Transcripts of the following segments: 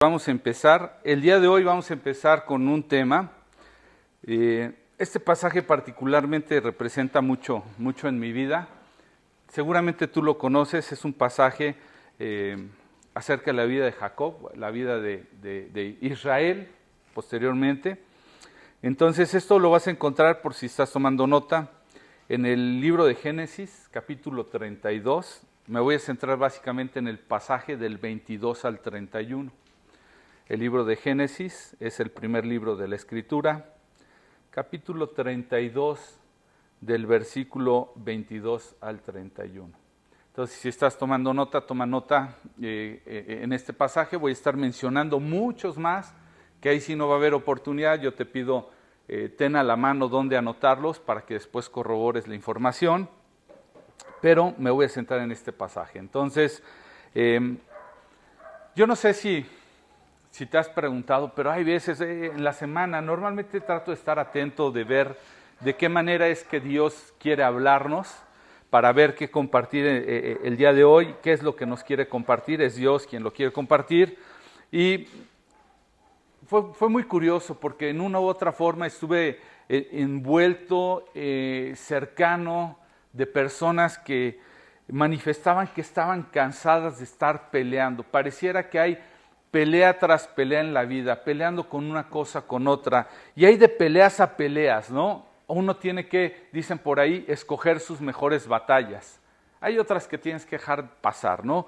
Vamos a empezar. El día de hoy vamos a empezar con un tema. Eh, este pasaje particularmente representa mucho, mucho en mi vida. Seguramente tú lo conoces, es un pasaje eh, acerca de la vida de Jacob, la vida de, de Israel posteriormente. Entonces esto lo vas a encontrar por si estás tomando nota en el libro de Génesis, capítulo 32. Me voy a centrar básicamente en el pasaje del 22 al 31. El libro de Génesis es el primer libro de la Escritura, capítulo 32 del versículo 22 al 31. Entonces, si estás tomando nota, toma nota eh, eh, en este pasaje. Voy a estar mencionando muchos más, que ahí sí no va a haber oportunidad. Yo te pido, eh, ten a la mano dónde anotarlos para que después corrobores la información. Pero me voy a centrar en este pasaje. Entonces, yo no sé si si te has preguntado, pero hay veces eh, en la semana, normalmente trato de estar atento, de ver de qué manera es que Dios quiere hablarnos para ver qué compartir eh, eh, el día de hoy, qué es lo que nos quiere compartir, es Dios quien lo quiere compartir. Y fue, fue muy curioso porque en una u otra forma estuve envuelto, cercano de personas que manifestaban que estaban cansadas de estar peleando. Pareciera que hay pelea tras pelea en la vida, peleando con una cosa, con otra. Y hay de peleas a peleas, ¿no? Uno tiene que, dicen por ahí, escoger sus mejores batallas. Hay otras que tienes que dejar pasar, ¿no?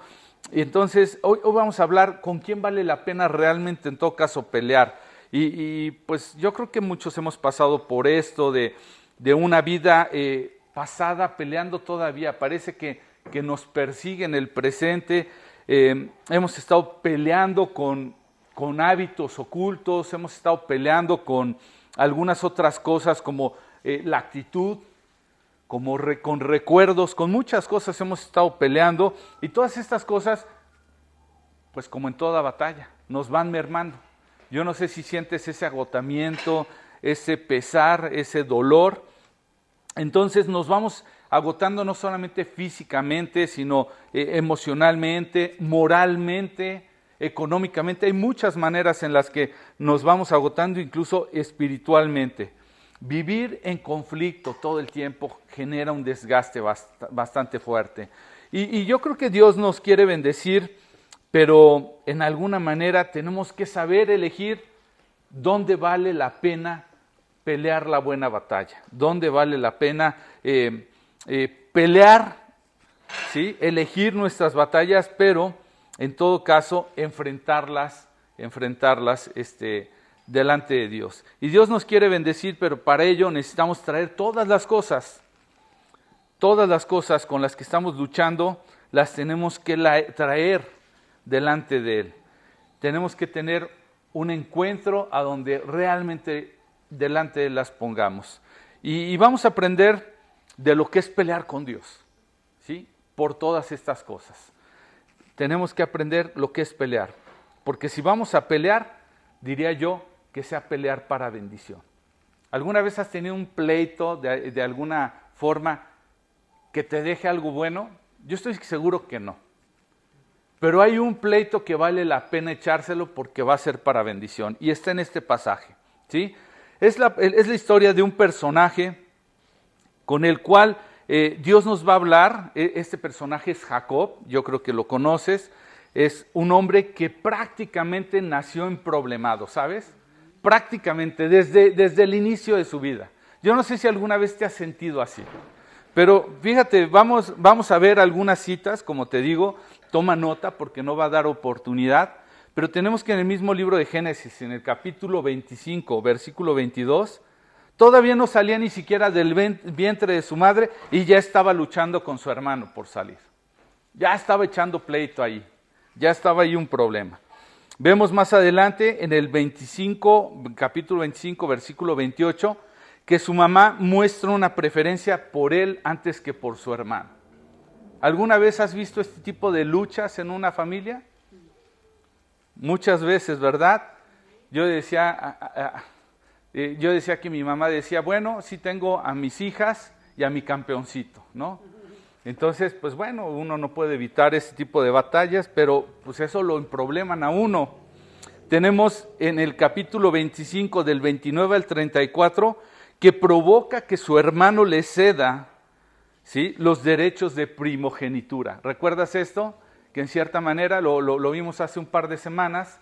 Y entonces, hoy, vamos a hablar con quién vale la pena realmente en todo caso pelear. Y, pues yo creo que muchos hemos pasado por esto de, una vida eh, pasada peleando todavía. Parece que, que nos persigue en el presente eh, hemos estado peleando con, con, hábitos ocultos, hemos estado peleando con algunas otras cosas como eh, la actitud, como con recuerdos, con muchas cosas hemos estado peleando y todas estas cosas, pues como en toda batalla, nos van mermando. Yo no sé si sientes ese agotamiento, ese pesar, ese dolor. Entonces nos vamos agotando no solamente físicamente, sino eh, emocionalmente, moralmente, económicamente. Hay muchas maneras en las que nos vamos agotando, incluso espiritualmente. Vivir en conflicto todo el tiempo genera un desgaste bastante fuerte. Y, yo creo que Dios nos quiere bendecir, pero en alguna manera tenemos que saber elegir dónde vale la pena pelear la buena batalla, dónde vale la pena eh, eh, pelear, ¿sí? elegir nuestras batallas, pero en todo caso enfrentarlas, enfrentarlas este, delante de Dios. Y Dios nos quiere bendecir, pero para ello necesitamos traer todas las cosas, todas las cosas con las que estamos luchando, las tenemos que traer delante de Él. Tenemos que tener un encuentro a donde realmente delante de Él las pongamos. y vamos a aprender de lo que es pelear con Dios, ¿sí? Por todas estas cosas. Tenemos que aprender lo que es pelear, porque si vamos a pelear, diría yo que sea pelear para bendición. ¿Alguna vez has tenido un pleito de, de alguna forma que te deje algo bueno? Yo estoy seguro que no. Pero hay un pleito que vale la pena echárselo porque va a ser para bendición. Y está en este pasaje. ¿sí? Es, la, es la historia de un personaje con el cual eh, Dios nos va a hablar. E, este personaje es Jacob, yo creo que lo conoces. Es un hombre que prácticamente nació en problemado, ¿sabes? Prácticamente, desde, desde el inicio de su vida. Yo no sé si alguna vez te has sentido así. Pero fíjate, vamos, vamos a ver algunas citas, como te digo, toma nota porque no va a dar oportunidad. Pero tenemos que en el mismo libro de Génesis, en el capítulo 25, versículo 22, Todavía no salía ni siquiera del vientre de su madre y ya estaba luchando con su hermano por salir. Ya estaba echando pleito ahí. Ya estaba ahí un problema. Vemos más adelante en el 25, capítulo 25, versículo 28, que su mamá muestra una preferencia por él antes que por su hermano. ¿Alguna vez has visto este tipo de luchas en una familia? Muchas veces, ¿verdad? Yo decía, eh, yo decía que mi mamá decía, bueno, sí tengo a mis hijas y a mi campeoncito, ¿no? Entonces, pues bueno, uno no puede evitar ese tipo de batallas, pero pues eso lo probleman a uno. tenemos en el capítulo 25 del 29 al 34 que provoca que su hermano le ceda ¿sí? los derechos de primogenitura. ¿Recuerdas esto? Que en cierta manera lo, lo, vimos hace un par de semanas,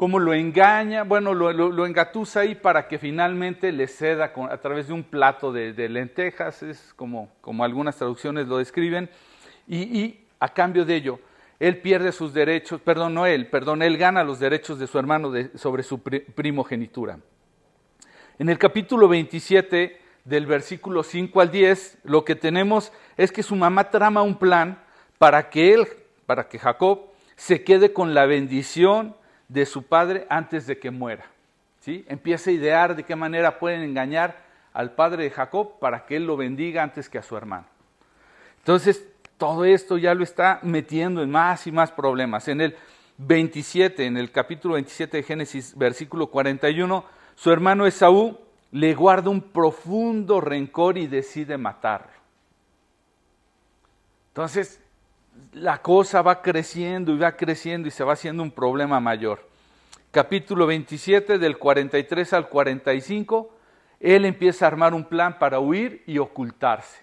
cómo lo engaña, bueno, lo, engatusa ahí para que finalmente le ceda a través de un plato de, lentejas, es como, algunas traducciones lo describen, y, y a cambio de ello, él pierde sus derechos, perdón, no él, perdón, él gana los derechos de su hermano sobre su primogenitura. En el capítulo 27, del versículo 5 al 10, lo que tenemos es que su mamá trama un plan para que él, para que Jacob se quede con la bendición de su padre antes de que muera. ¿sí? Empieza a idear de qué manera pueden engañar al padre de Jacob para que él lo bendiga antes que a su hermano. Entonces, todo esto ya lo está metiendo en más y más problemas. En el 27, en el capítulo 27 de Génesis, versículo 41, su hermano Esaú le guarda un profundo rencor y decide matarlo. Entonces, la cosa va creciendo y va creciendo y se va haciendo un problema mayor. Capítulo 27 del 43 al 45, él empieza a armar un plan para huir y ocultarse.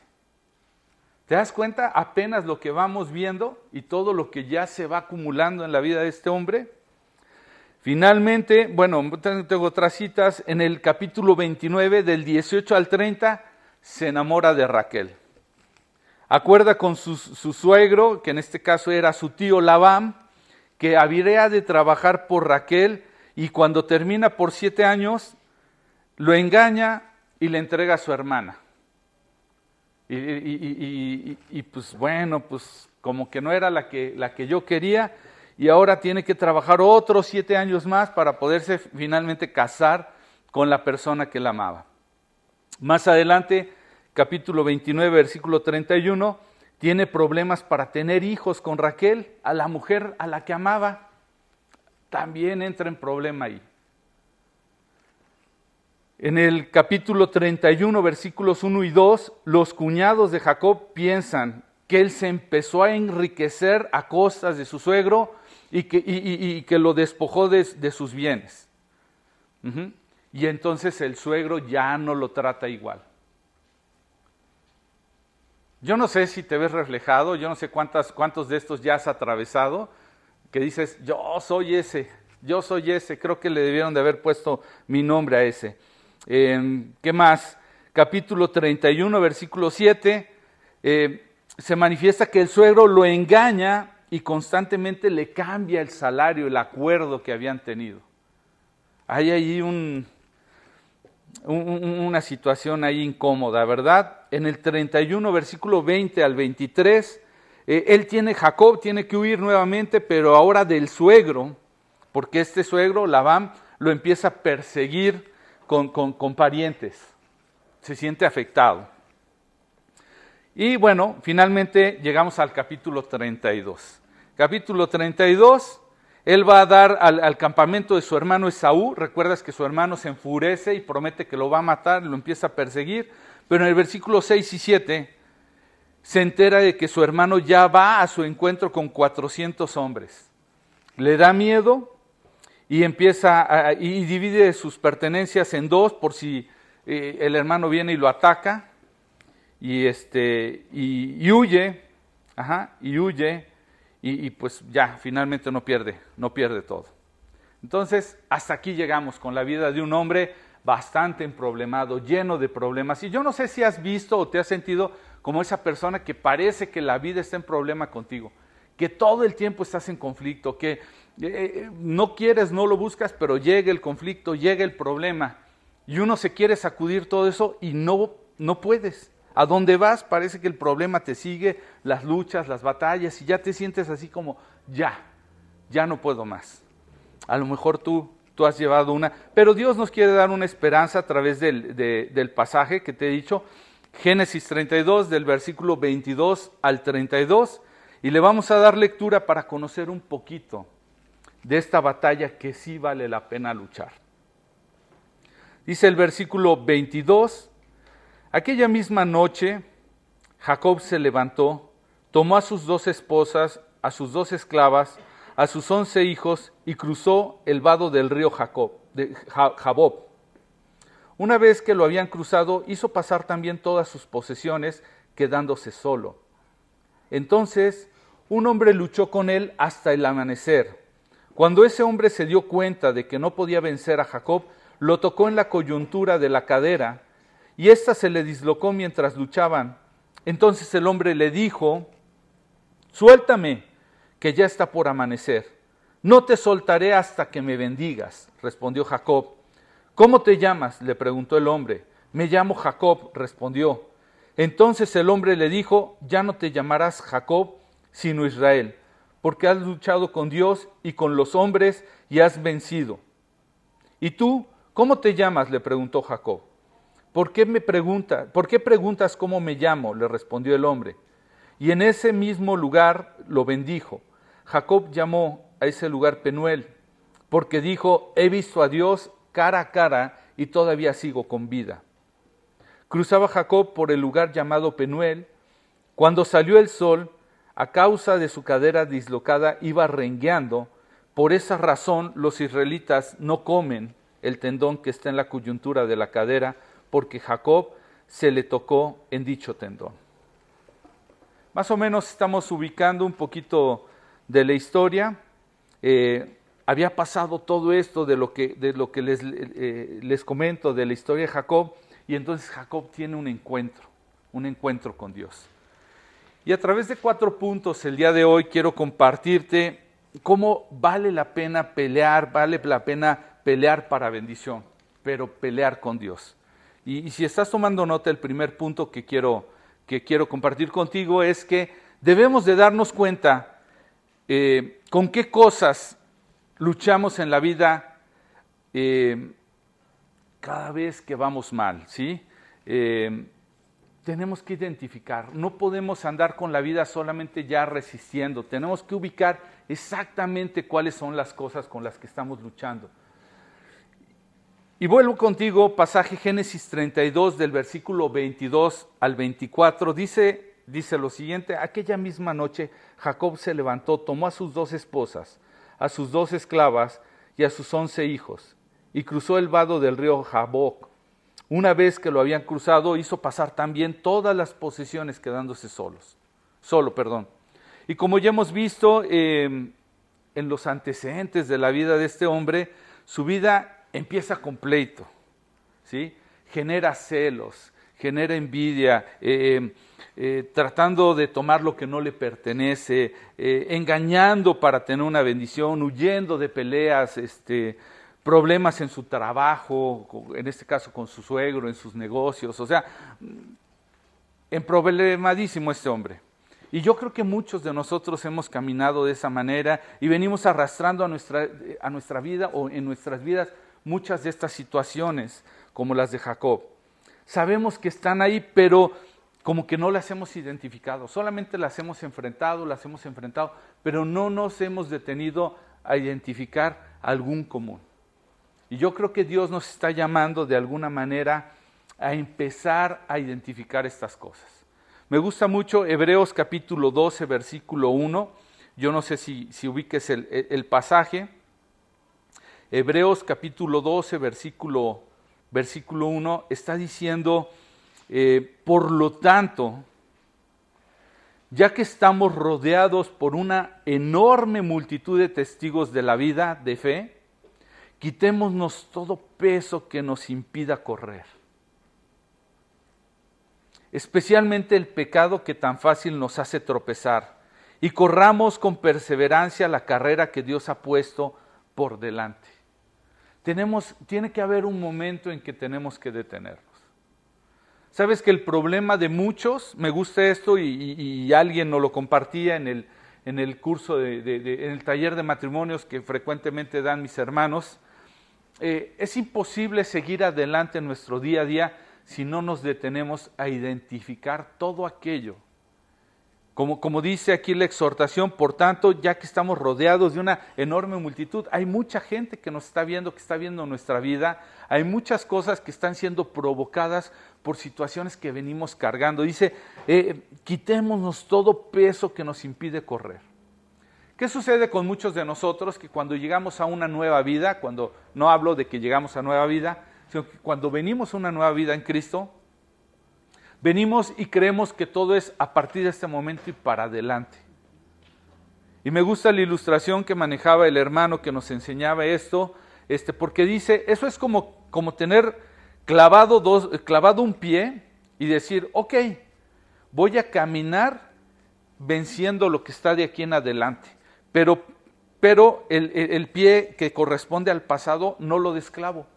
¿Te das cuenta apenas lo que vamos viendo y todo lo que ya se va acumulando en la vida de este hombre? Finalmente, bueno, tengo otras citas, en el capítulo 29 del 18 al 30 se enamora de Raquel. Acuerda con su, suegro, que en este caso era su tío Labán, que habría de trabajar por Raquel y cuando termina por siete años, lo engaña y le entrega a su hermana. Y, pues bueno, pues como que no era la que, la que yo quería y ahora tiene que trabajar otros siete años más para poderse finalmente casar con la persona que la amaba. Más adelante, capítulo 29, versículo 31, tiene problemas para tener hijos con Raquel, a la mujer a la que amaba. También entra en problema ahí. En el capítulo 31, versículos 1 y 2, los cuñados de Jacob piensan que él se empezó a enriquecer a costas de su suegro y que, que lo despojó de, sus bienes. Y entonces el suegro ya no lo trata igual. Yo no sé si te ves reflejado, yo no sé cuántas, cuántos de estos ya has atravesado, que dices, yo soy ese, yo soy ese, creo que le debieron de haber puesto mi nombre a ese. Em, ¿Qué más? Capítulo 31, versículo 7, eh, se manifiesta que el suegro lo engaña y constantemente le cambia el salario, el acuerdo que habían tenido. Hay ahí un, una situación ahí incómoda, ¿verdad? En el 31, versículo 20 al 23, eh, él tiene, Jacob tiene que huir nuevamente, pero ahora del suegro, porque este suegro, Labán, lo empieza a perseguir con, parientes, se siente afectado. Y bueno, finalmente llegamos al capítulo 32. Capítulo 32, él va a dar al, campamento de su hermano Esaú. Recuerdas que su hermano se enfurece y promete que lo va a matar, lo empieza a perseguir. Pero en el versículo 6 y 7 se entera de que su hermano ya va a su encuentro con 400 hombres. Le da miedo, y empieza y divide sus pertenencias en dos por si eh, el hermano viene y lo ataca y este y, huye, ajá, y huye y, pues ya finalmente no pierde, no pierde todo. Entonces hasta aquí llegamos con la vida de un hombre bastante emproblemado, lleno de problemas. Y yo no sé si has visto o te has sentido como esa persona que parece que la vida está en problema contigo, que todo el tiempo estás en conflicto, que eh, eh, no quieres, no lo buscas, pero llega el conflicto, llega el problema. Y uno se quiere sacudir todo eso y no, no puedes. A donde vas parece que el problema te sigue, las luchas, las batallas, y ya te sientes así como, ya, ya no puedo más. A lo mejor tú, tú has llevado una, pero Dios nos quiere dar una esperanza a través del, del pasaje que te he dicho, Génesis 32, del versículo 22 al 32, y le vamos a dar lectura para conocer un poquito de esta batalla que sí vale la pena luchar. Dice el versículo 22, aquella misma noche Jacob se levantó, tomó a sus dos esposas, a sus dos esclavas, a sus once hijos y cruzó el vado del río Jacob, de Jabob. Una vez que lo habían cruzado, hizo pasar también todas sus posesiones, quedándose solo. Entonces, un hombre luchó con él hasta el amanecer. Cuando ese hombre se dio cuenta de que no podía vencer a Jacob, lo tocó en la coyuntura de la cadera, y ésta se le dislocó mientras luchaban. Entonces el hombre le dijo, Suéltame, que ya está por amanecer. No te soltaré hasta que me bendigas, respondió Jacob. ¿Cómo te llamas? le preguntó el hombre. Me llamo Jacob, respondió. Entonces el hombre le dijo, ya no te llamarás Jacob, sino Israel, porque has luchado con Dios y con los hombres y has vencido. ¿Y tú, cómo te llamas? le preguntó Jacob. ¿Por qué me pregunta, por qué preguntas cómo me llamo? le respondió el hombre. Y en ese mismo lugar lo bendijo. Jacob llamó a ese lugar Penuel, porque dijo, he visto a Dios cara a cara y todavía sigo con vida. Cruzaba Jacob por el lugar llamado Penuel. Cuando salió el sol, a causa de su cadera dislocada, iba rengueando. Por esa razón los israelitas no comen el tendón que está en la coyuntura de la cadera, porque Jacob se le tocó en dicho tendón. Más o menos estamos ubicando un poquito de la historia. Eh, había pasado todo esto de lo que, de lo que les, eh, les comento de la historia de Jacob, y entonces Jacob tiene un encuentro, un encuentro con Dios. Y a través de cuatro puntos el día de hoy quiero compartirte cómo vale la pena pelear, vale la pena pelear para bendición, pero pelear con Dios. Y, si estás tomando nota, el primer punto que quiero, que quiero compartir contigo es que debemos de darnos cuenta eh, con qué cosas luchamos en la vida eh, cada vez que vamos mal, ¿sí? Eh, tenemos que identificar, no podemos andar con la vida solamente ya resistiendo, tenemos que ubicar exactamente cuáles son las cosas con las que estamos luchando. Y vuelvo contigo, pasaje Génesis 32 del versículo 22 al 24, dice, dice lo siguiente, aquella misma noche Jacob se levantó, tomó a sus dos esposas, a sus dos esclavas y a sus once hijos, y cruzó el vado del río Jaboc. Una vez que lo habían cruzado, hizo pasar también todas las posesiones quedándose solos, solo, perdón. Y como ya hemos visto eh, en los antecedentes de la vida de este hombre, su vida empieza con pleito, ¿sí? genera celos, genera envidia, eh, eh, tratando de tomar lo que no le pertenece, eh, engañando para tener una bendición, huyendo de peleas, este, problemas en su trabajo, en este caso con su suegro, en sus negocios, o sea, en problemadísimo este hombre. Y yo creo que muchos de nosotros hemos caminado de esa manera y venimos arrastrando a nuestra, a nuestra vida o en nuestras vidas muchas de estas situaciones, como las de Jacob. Sabemos que están ahí, pero como que no las hemos identificado, solamente las hemos enfrentado, las hemos enfrentado, pero no nos hemos detenido a identificar algún común. Y yo creo que Dios nos está llamando de alguna manera a empezar a identificar estas cosas. Me gusta mucho Hebreos capítulo 12, versículo 1. Yo no sé si, si ubiques el, el pasaje. Hebreos capítulo 12, versículo, versículo 1, está diciendo, eh, por lo tanto, ya que estamos rodeados por una enorme multitud de testigos de la vida de fe, quitémonos todo peso que nos impida correr. Especialmente el pecado que tan fácil nos hace tropezar, y corramos con perseverancia la carrera que Dios ha puesto por delante tiene que haber un momento en que tenemos que detenernos. Sabes que el problema de muchos, me gusta esto y, alguien nos lo compartía en el, en el curso, de, en el taller de matrimonios que frecuentemente dan mis hermanos, eh, es imposible seguir adelante en nuestro día a día si no nos detenemos a identificar todo aquello como, dice aquí la exhortación, por tanto, ya que estamos rodeados de una enorme multitud, hay mucha gente que nos está viendo, que está viendo nuestra vida, hay muchas cosas que están siendo provocadas por situaciones que venimos cargando. Dice, eh, quitémonos todo peso que nos impide correr. ¿Qué sucede con muchos de nosotros que cuando llegamos a una nueva vida, cuando no hablo de que llegamos a nueva vida, sino que cuando venimos a una nueva vida en Cristo, venimos y creemos que todo es a partir de este momento y para adelante. Y me gusta la ilustración que manejaba el hermano que nos enseñaba esto, este, porque dice, eso es como, como tener clavado, dos, clavado un pie y decir, ok, voy a caminar venciendo lo que está de aquí en adelante pero, pero el, pie que corresponde al pasado no lo desclavo.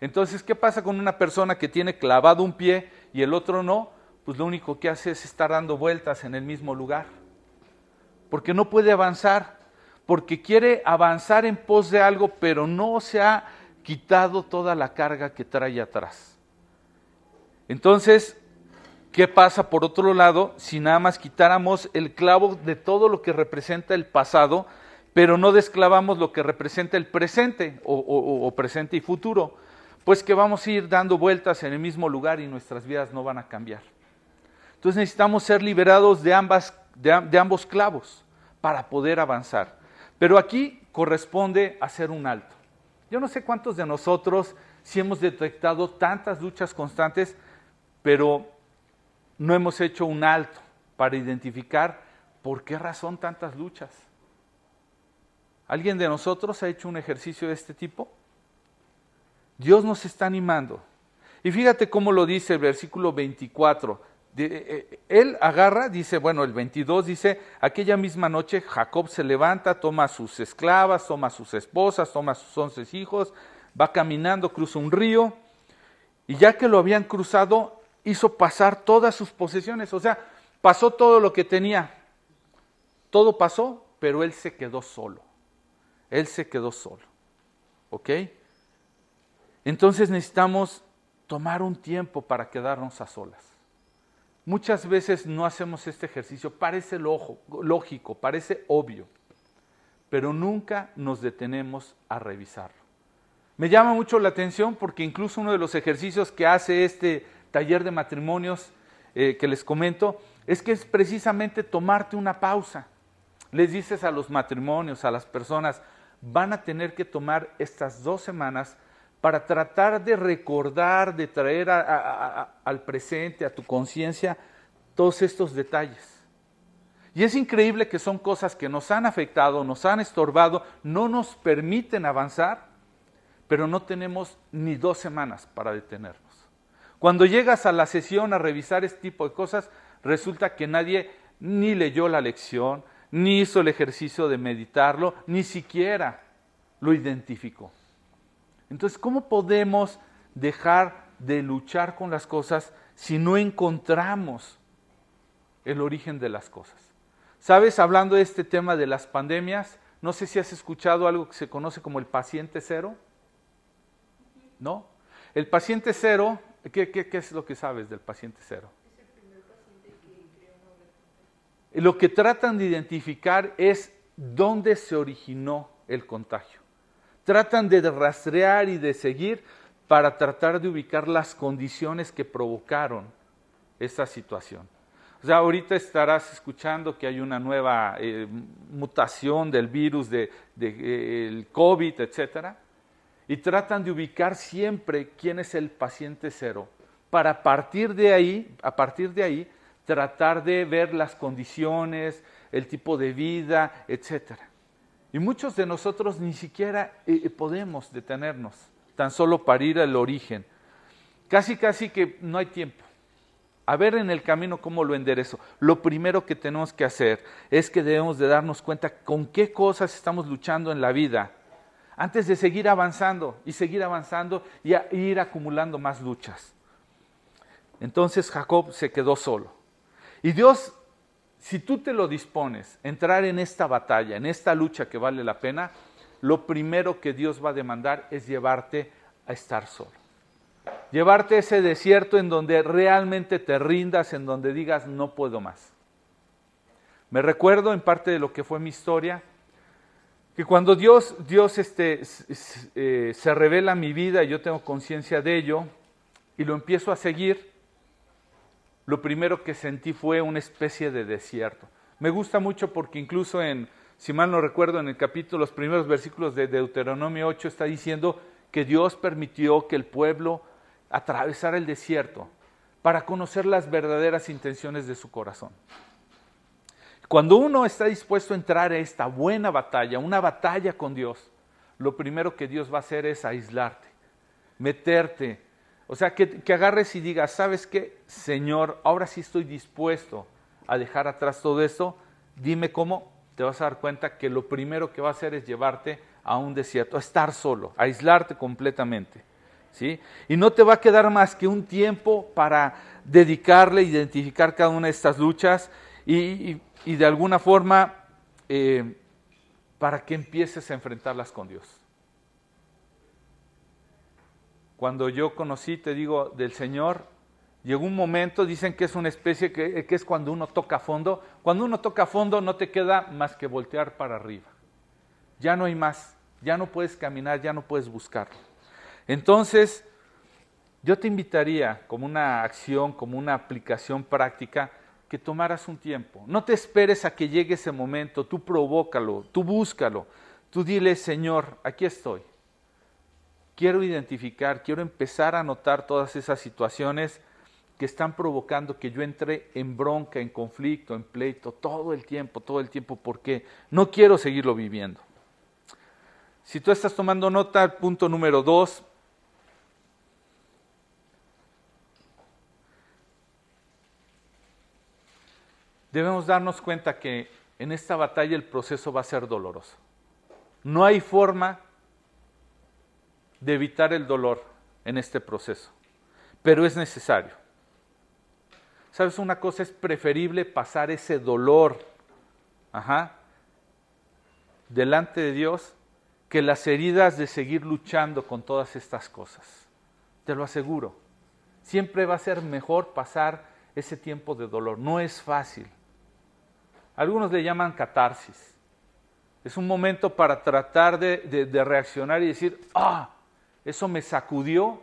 Entonces, ¿qué pasa con una persona que tiene clavado un pie y el otro no? Pues lo único que hace es estar dando vueltas en el mismo lugar. Porque no puede avanzar, porque quiere avanzar en pos de algo, pero no se ha quitado toda la carga que trae atrás. Entonces, ¿qué pasa por otro lado si nada más quitáramos el clavo de todo lo que representa el pasado, pero no desclavamos lo que representa el presente o, presente y futuro? Pues que vamos a ir dando vueltas en el mismo lugar y nuestras vidas no van a cambiar. Entonces necesitamos ser liberados de, ambas, de ambos clavos para poder avanzar. Pero aquí corresponde hacer un alto. Yo no sé cuántos de nosotros si hemos detectado tantas luchas constantes, pero no hemos hecho un alto para identificar por qué razón tantas luchas. ¿Alguien de nosotros ha hecho un ejercicio de este tipo? Dios nos está animando. Y fíjate cómo lo dice el versículo 24. Eh, eh, él agarra, dice, bueno, el 22 dice, aquella misma noche Jacob se levanta, toma sus esclavas, toma sus esposas, toma sus once hijos, va caminando, cruza un río, y ya que lo habían cruzado, hizo pasar todas sus posesiones, o sea, pasó todo lo que tenía. Todo pasó, pero él se quedó solo. Él se quedó solo. ¿Ok? Entonces necesitamos tomar un tiempo para quedarnos a solas. Muchas veces no hacemos este ejercicio, parece lógico, parece obvio, pero nunca nos detenemos a revisarlo. Me llama mucho la atención porque incluso uno de los ejercicios que hace este taller de matrimonios eh, que les comento, es que es precisamente tomarte una pausa. Les dices a los matrimonios, a las personas, van a tener que tomar estas dos semanas para tratar de recordar, de traer al presente, a tu conciencia, todos estos detalles. Y es increíble que son cosas que nos han afectado, nos han estorbado, no nos permiten avanzar, pero no tenemos ni dos semanas para detenernos. Cuando llegas a la sesión a revisar este tipo de cosas, resulta que nadie ni leyó la lección, ni hizo el ejercicio de meditarlo, ni siquiera lo identificó. Entonces, ¿cómo podemos dejar de luchar con las cosas si no encontramos el origen de las cosas? Sabes, hablando de este tema de las pandemias, no sé si has escuchado algo que se conoce como el paciente cero. ¿No? El paciente cero ¿Qué, es lo que sabes del paciente cero? Es el primer paciente que Lo que tratan de identificar es dónde se originó el contagio. Tratan de rastrear y de seguir para tratar de ubicar las condiciones que provocaron esa situación. O sea, ahorita estarás escuchando que hay una nueva eh, mutación del virus del de, COVID, etcétera y tratan de ubicar siempre quién es el paciente cero para partir de ahí, a partir de ahí, tratar de ver las condiciones, el tipo de vida, etc. Y muchos de nosotros ni siquiera eh, eh, podemos detenernos, tan solo para ir al origen. Casi, casi que no hay tiempo. A ver en el camino cómo lo enderezo. Lo primero que tenemos que hacer es que debemos de darnos cuenta con qué cosas estamos luchando en la vida antes de seguir avanzando y seguir avanzando y ir acumulando más luchas. Entonces Jacob se quedó solo. Y Dios, si tú te lo dispones, entrar en esta batalla, en esta lucha que vale la pena, lo primero que Dios va a demandar es llevarte a estar solo. Llevarte a ese desierto en donde realmente te rindas, en donde digas, no puedo más. Me recuerdo en parte de lo que fue mi historia, que cuando Dios, Dios este, eh, se revela en mi vida y yo tengo conciencia de ello y lo empiezo a seguir, lo primero que sentí fue una especie de desierto. Me gusta mucho porque incluso en si mal no recuerdo, en el capítulo, los primeros versículos de Deuteronomio 8 está diciendo que Dios permitió que el pueblo atravesara el desierto para conocer las verdaderas intenciones de su corazón. Cuando uno está dispuesto a entrar a esta buena batalla, una batalla con Dios, lo primero que Dios va a hacer es aislarte, meterte. O sea, que, que agarres y digas, ¿sabes qué? Señor, ahora sí estoy dispuesto a dejar atrás todo esto. Dime cómo, te vas a dar cuenta que lo primero que va a hacer es llevarte a un desierto, a estar solo, a aislarte completamente. ¿sí? Y no te va a quedar más que un tiempo para dedicarle, identificar cada una de estas luchas y, y de alguna forma eh, para que empieces a enfrentarlas con Dios. Cuando yo conocí, te digo, del Señor, llegó un momento, dicen que es una especie que, es cuando uno toca fondo. Cuando uno toca fondo no te queda más que voltear para arriba. Ya no hay más, ya no puedes caminar, ya no puedes buscar. Entonces, yo te invitaría como una acción, como una aplicación práctica, que tomaras un tiempo. No te esperes a que llegue ese momento, tú provócalo, tú búscalo, tú dile, Señor, aquí estoy. Quiero identificar, quiero empezar a notar todas esas situaciones que están provocando que yo entre en bronca, en conflicto, en pleito, todo el tiempo, todo el tiempo, porque no quiero seguirlo viviendo. Si tú estás tomando nota, punto número dos, debemos darnos cuenta que en esta batalla el proceso va a ser doloroso. No hay forma de evitar el dolor en este proceso, pero es necesario. ¿Sabes una cosa? Es preferible pasar ese dolor ajá, delante de Dios que las heridas de seguir luchando con todas estas cosas. Te lo aseguro. Siempre va a ser mejor pasar ese tiempo de dolor. No es fácil. Algunos le llaman catarsis. Es un momento para tratar de, reaccionar y decir, ah, eso me sacudió,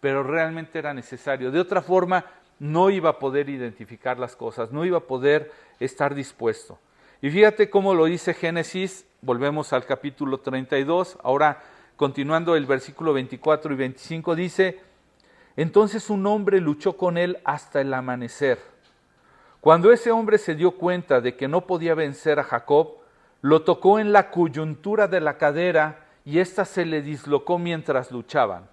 pero realmente era necesario. De otra forma, no iba a poder identificar las cosas, no iba a poder estar dispuesto. Y fíjate cómo lo dice Génesis, volvemos al capítulo 32, ahora continuando el versículo 24 y 25, dice, entonces un hombre luchó con él hasta el amanecer cuando ese hombre se dio cuenta de que no podía vencer a Jacob, lo tocó en la coyuntura de la cadera y ésta se le dislocó mientras luchaban.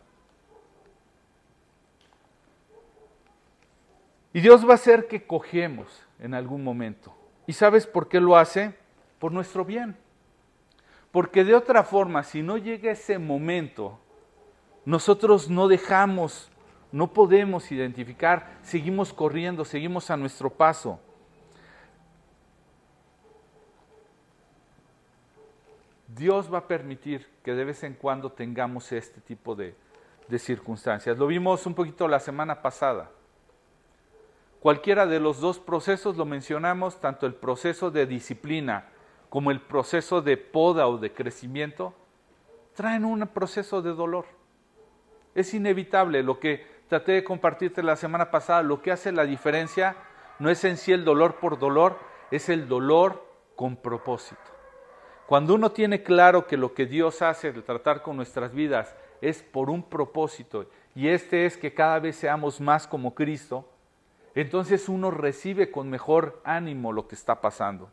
Y Dios va a hacer que cogemos en algún momento. ¿Y sabes por qué lo hace? Por nuestro bien. Porque de otra forma, si no llega ese momento, nosotros no dejamos no podemos identificar, seguimos corriendo, seguimos a nuestro paso. Dios va a permitir que de vez en cuando tengamos este tipo de, circunstancias. Lo vimos un poquito la semana pasada. Cualquiera de los dos procesos lo mencionamos, tanto el proceso de disciplina como el proceso de poda o de crecimiento, traen un proceso de dolor. Es inevitable. Lo que traté de compartirte la semana pasada, lo que hace la diferencia no es en sí el dolor por dolor, es el dolor con propósito. Cuando uno tiene claro que lo que Dios hace al tratar con nuestras vidas es por un propósito, y este es que cada vez seamos más como Cristo, entonces uno recibe con mejor ánimo lo que está pasando.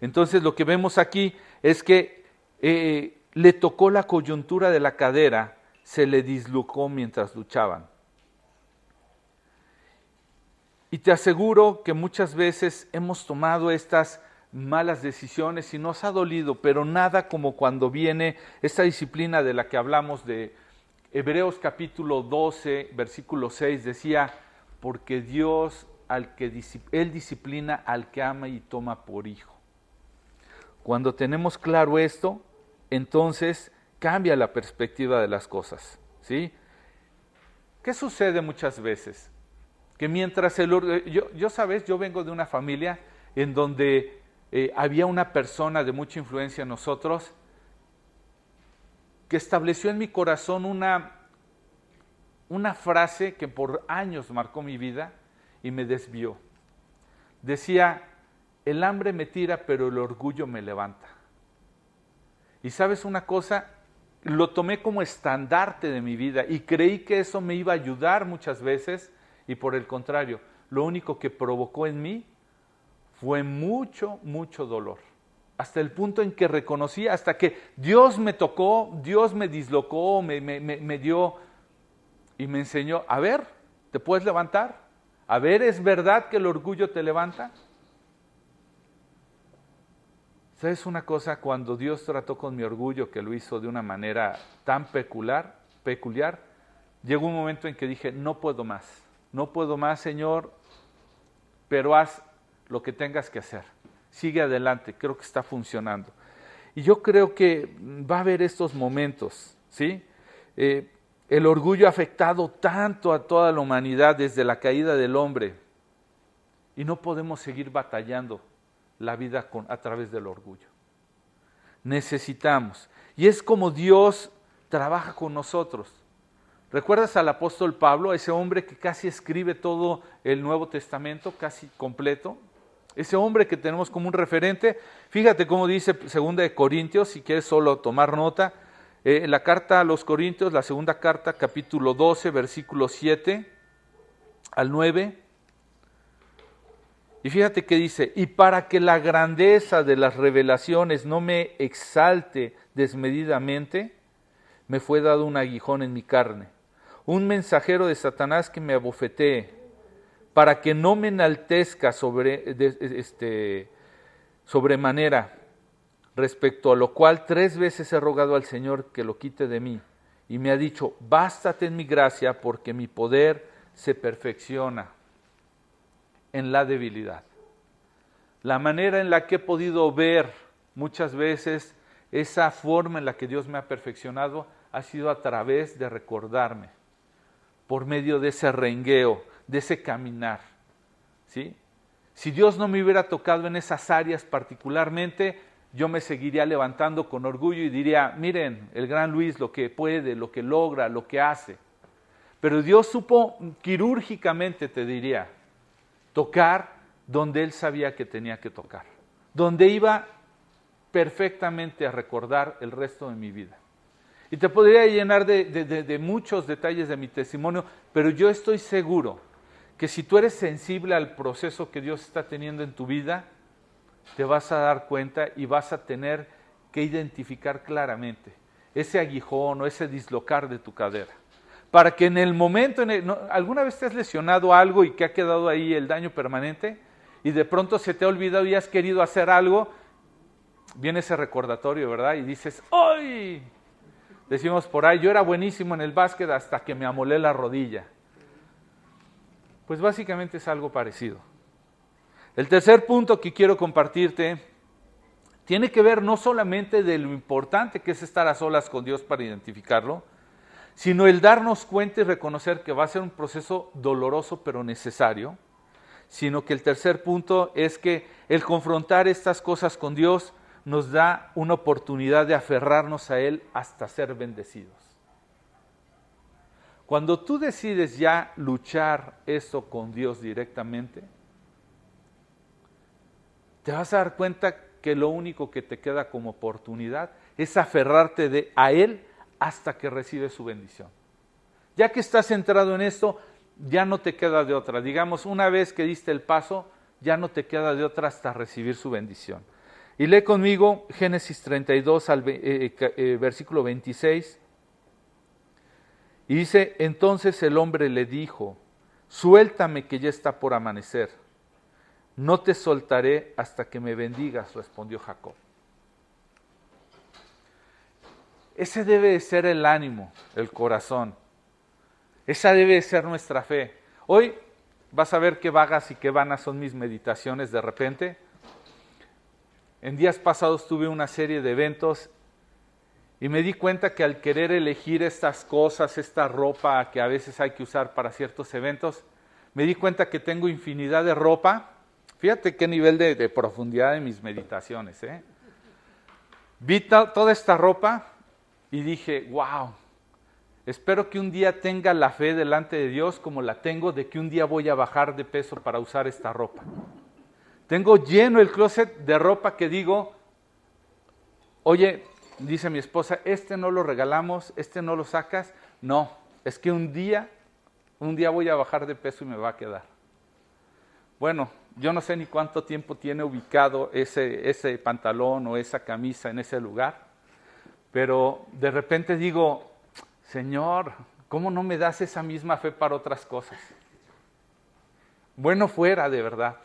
Entonces lo que vemos aquí es que eh, le tocó la coyuntura de la cadera se le dislocó mientras luchaban. Y te aseguro que muchas veces hemos tomado estas malas decisiones y nos ha dolido, pero nada como cuando viene esta disciplina de la que hablamos de Hebreos capítulo 12, versículo 6, decía, porque Dios al que él disciplina al que ama y toma por hijo. Cuando tenemos claro esto, entonces cambia la perspectiva de las cosas. ¿sí? ¿Qué sucede muchas veces? Que mientras el... Yo, yo sabes, yo vengo de una familia en donde eh, había una persona de mucha influencia en nosotros que estableció en mi corazón una, una frase que por años marcó mi vida y me desvió. Decía el hambre me tira, pero el orgullo me levanta. Y sabes una cosa, lo tomé como estandarte de mi vida y creí que eso me iba a ayudar muchas veces y por el contrario, lo único que provocó en mí fue mucho, mucho dolor. Hasta el punto en que reconocí, hasta que Dios me tocó, Dios me dislocó, me, me, me, dio y me enseñó, a ver, ¿te puedes levantar? A ver, ¿es verdad que el orgullo te levanta? ¿Sabes una cosa? Cuando Dios trató con mi orgullo, que lo hizo de una manera tan peculiar, peculiar, llegó un momento en que dije, no puedo más, no puedo más, Señor, pero haz lo que tengas que hacer. Sigue adelante, creo que está funcionando. Y yo creo que va a haber estos momentos, ¿sí? Eh, el orgullo ha afectado tanto a toda la humanidad desde la caída del hombre y no podemos seguir batallando la vida a través del orgullo. Necesitamos. Y es como Dios trabaja con nosotros. ¿Recuerdas al apóstol Pablo, ese hombre que casi escribe todo el Nuevo Testamento, casi completo? Ese hombre que tenemos como un referente. Fíjate cómo dice segunda de Corintios, si quieres solo tomar nota. Eh, la carta a los Corintios, la segunda carta, capítulo 12, versículo 7 al 9. Y fíjate que dice, y para que la grandeza de las revelaciones no me exalte desmedidamente, me fue dado un aguijón en mi carne, un mensajero de Satanás que me abofetee, para que no me enaltezca sobre, este, sobremanera, respecto a lo cual tres veces he rogado al Señor que lo quite de mí, y me ha dicho, bástate en mi gracia, porque mi poder se perfecciona en la debilidad. La manera en la que he podido ver muchas veces esa forma en la que Dios me ha perfeccionado ha sido a través de recordarme, por medio de ese rengueo, de ese caminar. ¿sí? Si Dios no me hubiera tocado en esas áreas particularmente, yo me seguiría levantando con orgullo y diría, miren, el gran Luis lo que puede, lo que logra, lo que hace. Pero Dios supo quirúrgicamente, te diría, tocar donde él sabía que tenía que tocar, donde iba perfectamente a recordar el resto de mi vida. Y te podría llenar de, muchos detalles de mi testimonio, pero yo estoy seguro que si tú eres sensible al proceso que Dios está teniendo en tu vida, te vas a dar cuenta y vas a tener que identificar claramente ese aguijón o ese dislocar de tu cadera para que en el momento, en ¿alguna vez te has lesionado algo y que ha quedado ahí el daño permanente? Y de pronto se te ha olvidado y has querido hacer algo, viene ese recordatorio, ¿verdad? Y dices, ¡ay! Decimos por ahí, yo era buenísimo en el básquet hasta que me amolé la rodilla. Pues básicamente es algo parecido. El tercer punto que quiero compartirte tiene que ver no solamente de lo importante que es estar a solas con Dios para identificarlo, sino el darnos cuenta y reconocer que va a ser un proceso doloroso pero necesario, sino que el tercer punto es que el confrontar estas cosas con Dios nos da una oportunidad de aferrarnos a Él hasta ser bendecidos. Cuando tú decides ya luchar eso con Dios directamente, te vas a dar cuenta que lo único que te queda como oportunidad es aferrarte de, a Él hasta que recibe su bendición. Ya que estás centrado en esto, ya no te queda de otra. Digamos, una vez que diste el paso, ya no te queda de otra hasta recibir su bendición. Y lee conmigo Génesis 32 al eh, eh, eh, versículo 26. Y dice, entonces el hombre le dijo, suéltame que ya está por amanecer. No te soltaré hasta que me bendigas, respondió Jacob. Ese debe de ser el ánimo, el corazón. Esa debe de ser nuestra fe. Hoy vas a ver qué vagas y qué vanas son mis meditaciones de repente. En días pasados tuve una serie de eventos y me di cuenta que al querer elegir estas cosas, esta ropa que a veces hay que usar para ciertos eventos, me di cuenta que tengo infinidad de ropa. Fíjate qué nivel de, profundidad de mis meditaciones. ¿eh? Vi toda esta ropa y dije, wow, espero que un día tenga la fe delante de Dios como la tengo de que un día voy a bajar de peso para usar esta ropa. Tengo lleno el closet de ropa que digo, oye, dice mi esposa, este no lo regalamos, este no lo sacas. No, es que un día, un día voy a bajar de peso y me va a quedar. Bueno, yo no sé ni cuánto tiempo tiene ubicado ese, ese pantalón o esa camisa en ese lugar, pero de repente digo, Señor, ¿cómo no me das esa misma fe para otras cosas? Bueno fuera, de verdad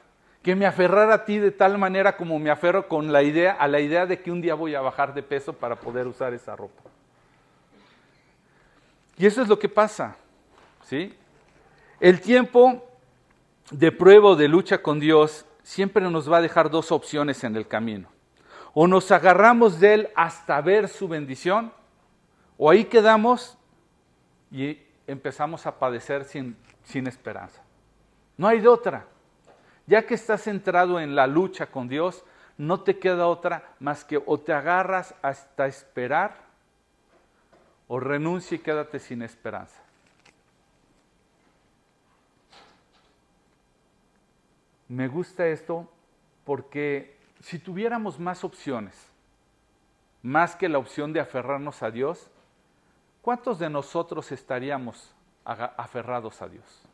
que me aferrara a ti de tal manera como me aferro con la idea, a la idea de que un día voy a bajar de peso para poder usar esa ropa. Y eso es lo que pasa, ¿sí? El tiempo de prueba o de lucha con Dios siempre nos va a dejar dos opciones en el camino. O nos agarramos de Él hasta ver su bendición, o ahí quedamos y empezamos a padecer sin, sin esperanza. No hay de otra. Ya que estás centrado en la lucha con Dios, no te queda otra más que o te agarras hasta esperar o renuncia y quédate sin esperanza. Me gusta esto porque si tuviéramos más opciones, más que la opción de aferrarnos a Dios, ¿cuántos de nosotros estaríamos aferrados a Dios?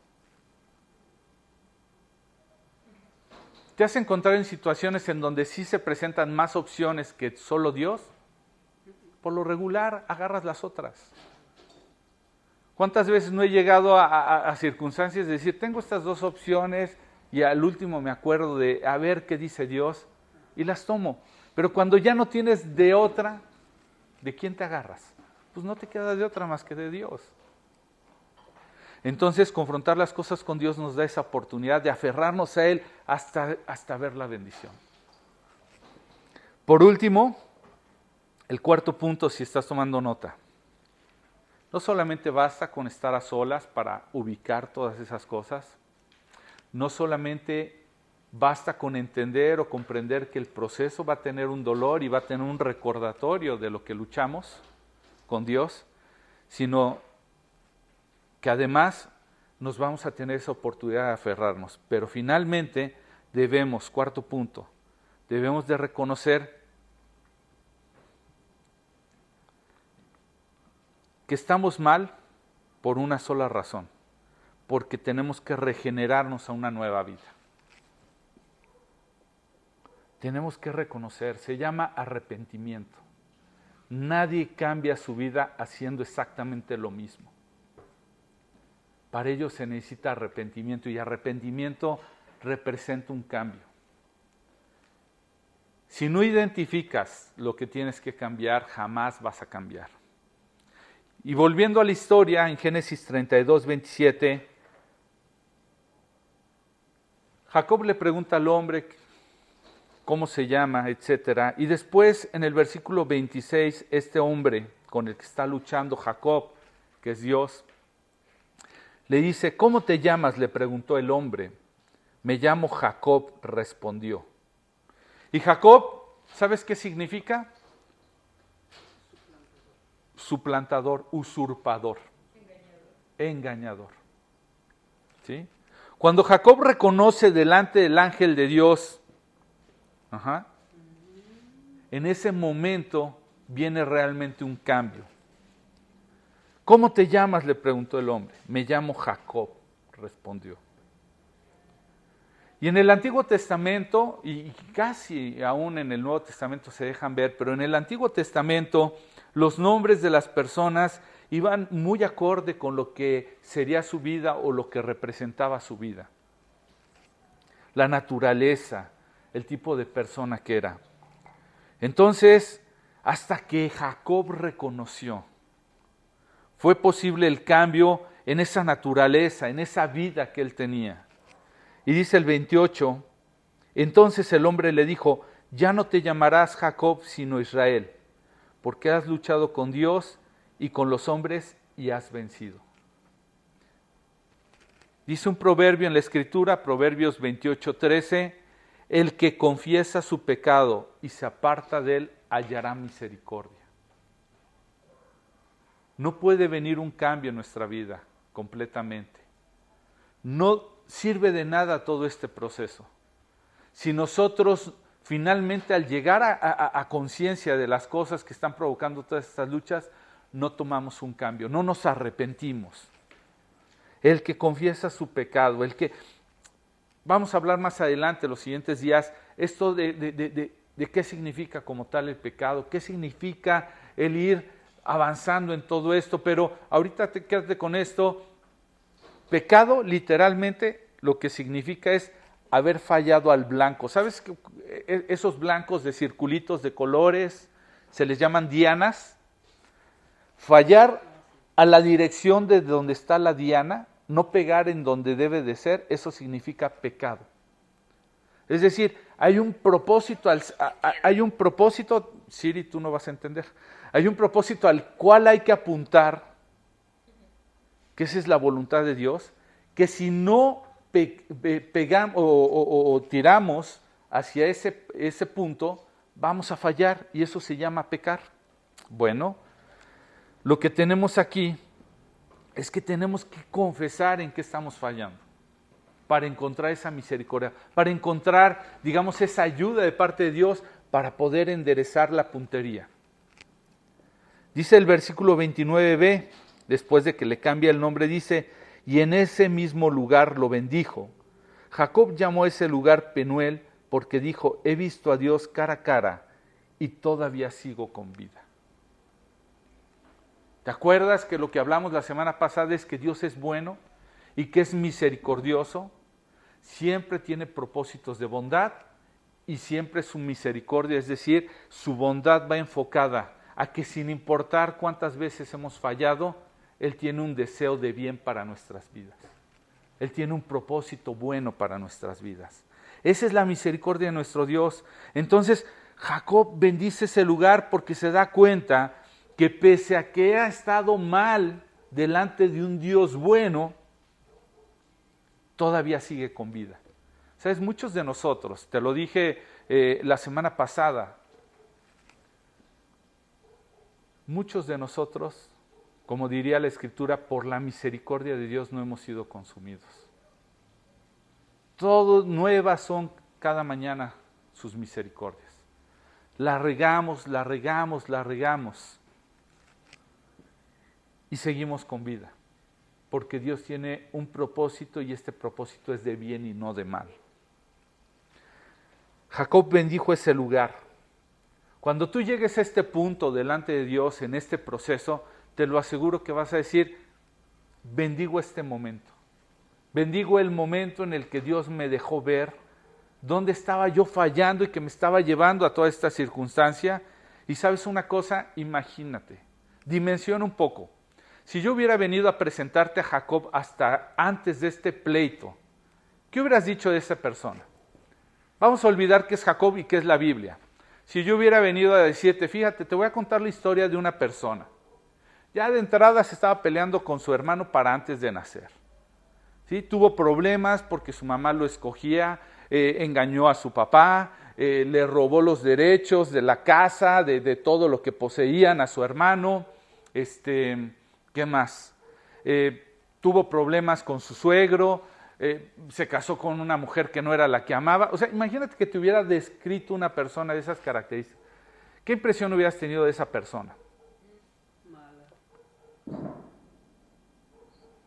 ¿Te has encontrado en situaciones en donde sí se presentan más opciones que solo Dios? Por lo regular, agarras las otras. ¿Cuántas veces no he llegado a, circunstancias de decir, tengo estas dos opciones y al último me acuerdo de a ver qué dice Dios y las tomo? Pero cuando ya no tienes de otra, ¿de quién te agarras? Pues no te queda de otra más que de Dios. Entonces, confrontar las cosas con Dios nos da esa oportunidad de aferrarnos a Él hasta, hasta ver la bendición. Por último, el cuarto punto, si estás tomando nota. No solamente basta con estar a solas para ubicar todas esas cosas, no solamente basta con entender o comprender que el proceso va a tener un dolor y va a tener un recordatorio de lo que luchamos con Dios, sino que además nos vamos a tener esa oportunidad de aferrarnos. Pero finalmente debemos, cuarto punto, debemos de reconocer que estamos mal por una sola razón, porque tenemos que regenerarnos a una nueva vida. Tenemos que reconocer, se llama arrepentimiento. Nadie cambia su vida haciendo exactamente lo mismo. Para ello se necesita arrepentimiento y arrepentimiento representa un cambio. Si no identificas lo que tienes que cambiar, jamás vas a cambiar. Y volviendo a la historia, en Génesis 32, 27, Jacob le pregunta al hombre cómo se llama, etc. Y después, en el versículo 26, este hombre con el que está luchando Jacob, que es Dios, le dice, ¿cómo te llamas? le preguntó el hombre. Me llamo Jacob, respondió. Y Jacob, ¿sabes qué significa? Suplantador, usurpador, engañador. ¿Sí? Cuando Jacob reconoce delante del ángel de Dios, en ese momento viene realmente un cambio. ¿Cómo te llamas? le preguntó el hombre. Me llamo Jacob, respondió. Y en el Antiguo Testamento, y casi aún en el Nuevo Testamento se dejan ver, pero en el Antiguo Testamento los nombres de las personas iban muy acorde con lo que sería su vida o lo que representaba su vida. La naturaleza, el tipo de persona que era. Entonces, hasta que Jacob reconoció fue posible el cambio en esa naturaleza, en esa vida que él tenía. Y dice el 28, entonces el hombre le dijo, ya no te llamarás Jacob sino Israel, porque has luchado con Dios y con los hombres y has vencido. Dice un proverbio en la escritura, Proverbios 28, 13, el que confiesa su pecado y se aparta de él hallará misericordia. No puede venir un cambio en nuestra vida completamente. No sirve de nada todo este proceso. si nosotros finalmente al llegar a, conciencia de las cosas que están provocando todas estas luchas, no tomamos un cambio, no nos arrepentimos. El que confiesa su pecado, el que... Vamos a hablar más adelante, los siguientes días, esto de, qué significa como tal el pecado, qué significa el ir avanzando en todo esto, pero ahorita te quédate con esto. Pecado literalmente lo que significa es haber fallado al blanco. ¿Sabes que e, esos blancos de circulitos de colores se les llaman dianas? Fallar a la dirección de donde está la diana, no pegar en donde debe de ser, eso significa pecado. Es decir, hay un propósito, hay un propósito, Siri, tú no vas a entender, hay un propósito al cual hay que apuntar, que esa es la voluntad de Dios, que si no pegamos o, tiramos hacia ese, ese punto, vamos a fallar y eso se llama pecar. Bueno, lo que tenemos aquí es que tenemos que confesar en qué estamos fallando para encontrar esa misericordia, para encontrar, digamos, esa ayuda de parte de Dios para poder enderezar la puntería. Dice el versículo 29b, después de que le cambia el nombre, dice, y en ese mismo lugar lo bendijo. Jacob llamó ese lugar Penuel porque dijo, he visto a Dios cara a cara y todavía sigo con vida. ¿Te acuerdas que lo que hablamos la semana pasada es que Dios es bueno y que es misericordioso? Siempre tiene propósitos de bondad y siempre su misericordia, es decir, su bondad va enfocada a que sin importar cuántas veces hemos fallado, Él tiene un deseo de bien para nuestras vidas. Él tiene un propósito bueno para nuestras vidas. Esa es la misericordia de nuestro Dios. Entonces, Jacob bendice ese lugar porque se da cuenta que pese a que ha estado mal delante de un Dios bueno, todavía sigue con vida. Sabes, muchos de nosotros, te lo dije eh, la semana pasada, Muchos de nosotros, como diría la Escritura, por la misericordia de Dios no hemos sido consumidos. Todo nuevas son cada mañana sus misericordias. La regamos, la regamos, la regamos. Y seguimos con vida. Porque Dios tiene un propósito y este propósito es de bien y no de mal. Jacob bendijo ese lugar cuando tú llegues a este punto delante de Dios en este proceso, te lo aseguro que vas a decir, bendigo este momento. Bendigo el momento en el que Dios me dejó ver dónde estaba yo fallando y que me estaba llevando a toda esta circunstancia. Y sabes una cosa, imagínate, dimensiona un poco. Si yo hubiera venido a presentarte a Jacob hasta antes de este pleito, ¿qué hubieras dicho de esa persona? Vamos a olvidar que es Jacob y que es la Biblia. Si yo hubiera venido a decirte, fíjate, te voy a contar la historia de una persona. Ya de entrada se estaba peleando con su hermano para antes de nacer. ¿Sí? Tuvo problemas porque su mamá lo escogía, eh, engañó a su papá, eh, le robó los derechos de la casa, de, todo lo que poseían a su hermano. Este, ¿Qué más? Eh, tuvo problemas con su suegro, eh, se casó con una mujer que no era la que amaba. O sea, imagínate que te hubiera descrito una persona de esas características. ¿Qué impresión hubieras tenido de esa persona?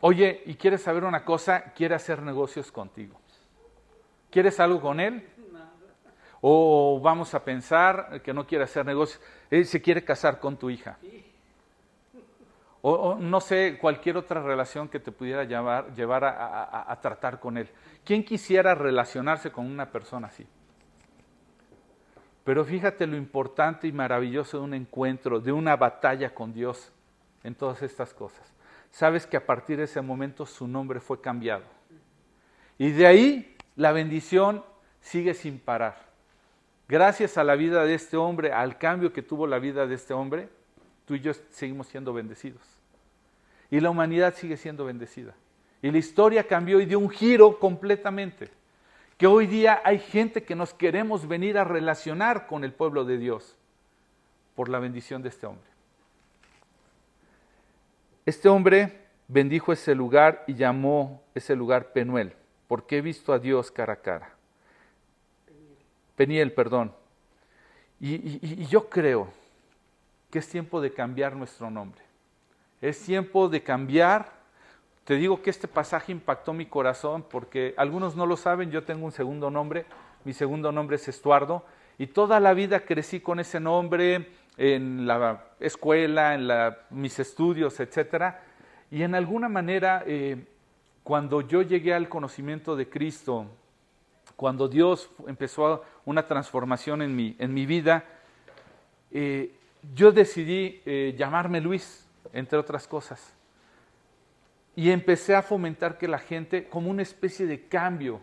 Oye, ¿y quieres saber una cosa? Quiere hacer negocios contigo. ¿Quieres algo con él? O vamos a pensar que no quiere hacer negocios. Él se quiere casar con tu hija o, no sé, cualquier otra relación que te pudiera llevar, llevar a, tratar con Él. ¿Quién quisiera relacionarse con una persona así? Pero fíjate lo importante y maravilloso de un encuentro, de una batalla con Dios en todas estas cosas. Sabes que a partir de ese momento su nombre fue cambiado. Y de ahí la bendición sigue sin parar. Gracias a la vida de este hombre, al cambio que tuvo la vida de este hombre, tú y yo seguimos siendo bendecidos y la humanidad sigue siendo bendecida. Y la historia cambió y dio un giro completamente. Que hoy día hay gente que nos queremos venir a relacionar con el pueblo de Dios por la bendición de este hombre. Este hombre bendijo ese lugar y llamó ese lugar Penuel, porque he visto a Dios cara a cara. Peniel, perdón. y yo creo que es tiempo de cambiar nuestro nombre. Es tiempo de cambiar. Te digo que este pasaje impactó mi corazón porque algunos no lo saben, yo tengo un segundo nombre, mi segundo nombre es Estuardo, y toda la vida crecí con ese nombre en la escuela, en mis estudios, etc. Y en alguna manera, eh, cuando yo llegué al conocimiento de Cristo, cuando Dios empezó una transformación en mi, en mi vida, eh, yo decidí eh, llamarme Luis, entre otras cosas. Y empecé a fomentar que la gente, como una especie de cambio,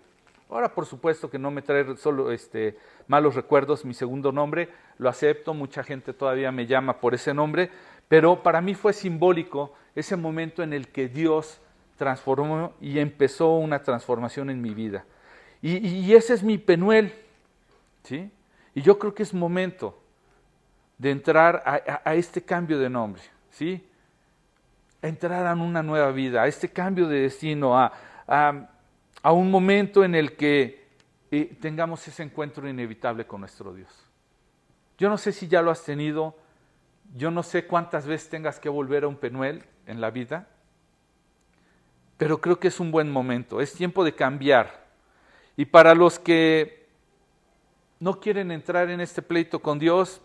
ahora por supuesto que no me trae solo este, malos recuerdos, mi segundo nombre, lo acepto, mucha gente todavía me llama por ese nombre, pero para mí fue simbólico ese momento en el que Dios transformó y empezó una transformación en mi vida. Y, ese es mi penuel, ¿sí? Y yo creo que es momento de entrar a, este cambio de nombre, ¿sí? Entrar a una nueva vida, a este cambio de destino, a, a, un momento en el que eh, tengamos ese encuentro inevitable con nuestro Dios. Yo no sé si ya lo has tenido, yo no sé cuántas veces tengas que volver a un penuel en la vida, pero creo que es un buen momento, es tiempo de cambiar. Y para los que no quieren entrar en este pleito con Dios,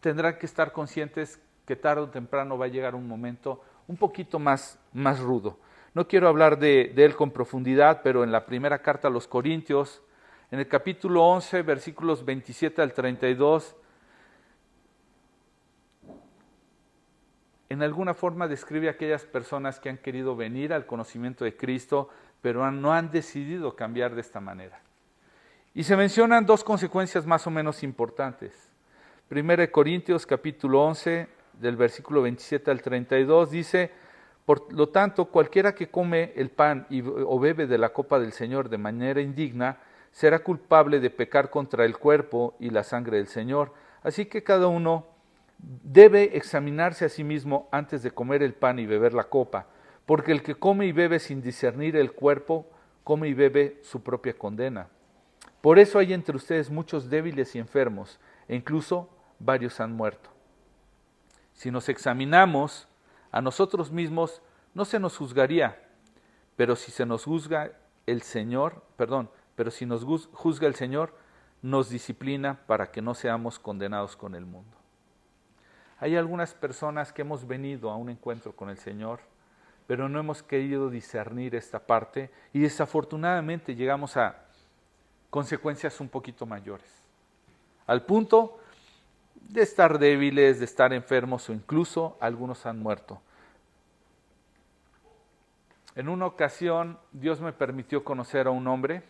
tendrán que estar conscientes que tarde o temprano va a llegar un momento un poquito más, más rudo. No quiero hablar de, él con profundidad, pero en la primera carta a los Corintios, en el capítulo 11, versículos 27 al 32, en alguna forma describe a aquellas personas que han querido venir al conocimiento de Cristo, pero no han decidido cambiar de esta manera. Y se mencionan dos consecuencias más o menos importantes. 1 Corintios capítulo 11, del versículo 27 al 32, dice, por lo tanto, cualquiera que come el pan y, o bebe de la copa del Señor de manera indigna, será culpable de pecar contra el cuerpo y la sangre del Señor. Así que cada uno debe examinarse a sí mismo antes de comer el pan y beber la copa, porque el que come y bebe sin discernir el cuerpo, come y bebe su propia condena. Por eso hay entre ustedes muchos débiles y enfermos, e incluso varios han muerto. Si nos examinamos a nosotros mismos, no se nos juzgaría, pero si se nos juzga el Señor, perdón, pero si nos juzga el Señor, nos disciplina para que no seamos condenados con el mundo. Hay algunas personas que hemos venido a un encuentro con el Señor, pero no hemos querido discernir esta parte y desafortunadamente llegamos a consecuencias un poquito mayores. Al punto de estar débiles, de estar enfermos o incluso algunos han muerto. En una ocasión Dios me permitió conocer a un hombre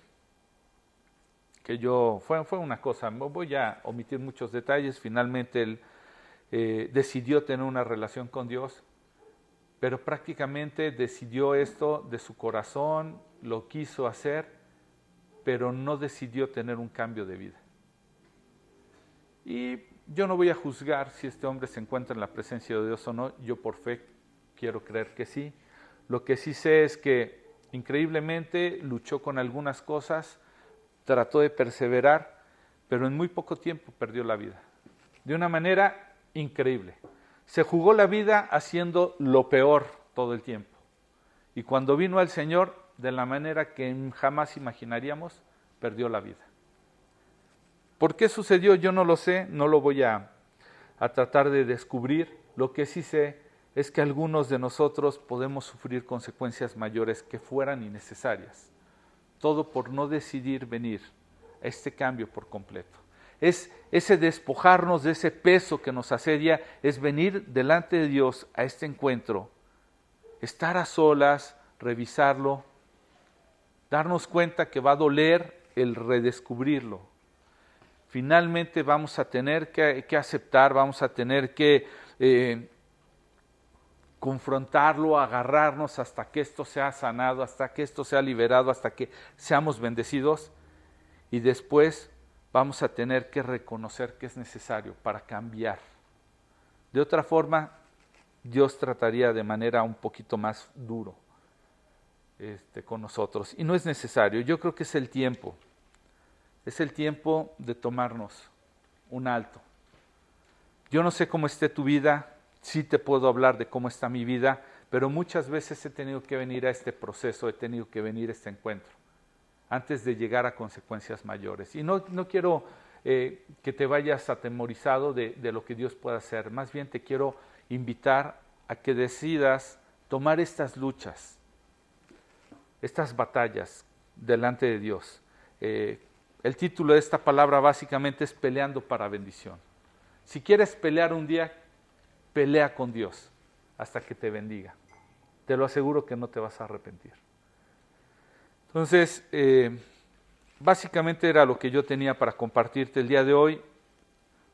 que yo, fue, fue una cosa, voy a omitir muchos detalles, finalmente él eh, decidió tener una relación con Dios, pero prácticamente decidió esto de su corazón, lo quiso hacer, pero no decidió tener un cambio de vida. Y yo no voy a juzgar si este hombre se encuentra en la presencia de Dios o no, yo por fe quiero creer que sí. Lo que sí sé es que increíblemente luchó con algunas cosas, trató de perseverar, pero en muy poco tiempo perdió la vida. De una manera increíble. Se jugó la vida haciendo lo peor todo el tiempo. Y cuando vino al Señor, de la manera que jamás imaginaríamos, perdió la vida. ¿Por qué sucedió? Yo no lo sé, no lo voy a, tratar de descubrir. Lo que sí sé es que algunos de nosotros podemos sufrir consecuencias mayores que fueran innecesarias. Todo por no decidir venir a este cambio por completo. Es ese despojarnos de ese peso que nos asedia, es venir delante de Dios a este encuentro, estar a solas, revisarlo, darnos cuenta que va a doler el redescubrirlo, finalmente vamos a tener que, aceptar, vamos a tener que eh, confrontarlo, agarrarnos hasta que esto sea sanado, hasta que esto sea liberado, hasta que seamos bendecidos. Y después vamos a tener que reconocer que es necesario para cambiar. De otra forma, Dios trataría de manera un poquito más duro este, con nosotros. Y no es necesario, yo creo que es el tiempo Es el tiempo de tomarnos un alto. Yo no sé cómo esté tu vida, sí te puedo hablar de cómo está mi vida, pero muchas veces he tenido que venir a este proceso, he tenido que venir a este encuentro, antes de llegar a consecuencias mayores. Y no, no quiero eh, que te vayas atemorizado de, de lo que Dios pueda hacer, más bien te quiero invitar a que decidas tomar estas luchas, estas batallas delante de Dios. Eh, el título de esta palabra básicamente es peleando para bendición. Si quieres pelear un día, pelea con Dios hasta que te bendiga. Te lo aseguro que no te vas a arrepentir. Entonces, eh, básicamente era lo que yo tenía para compartirte el día de hoy.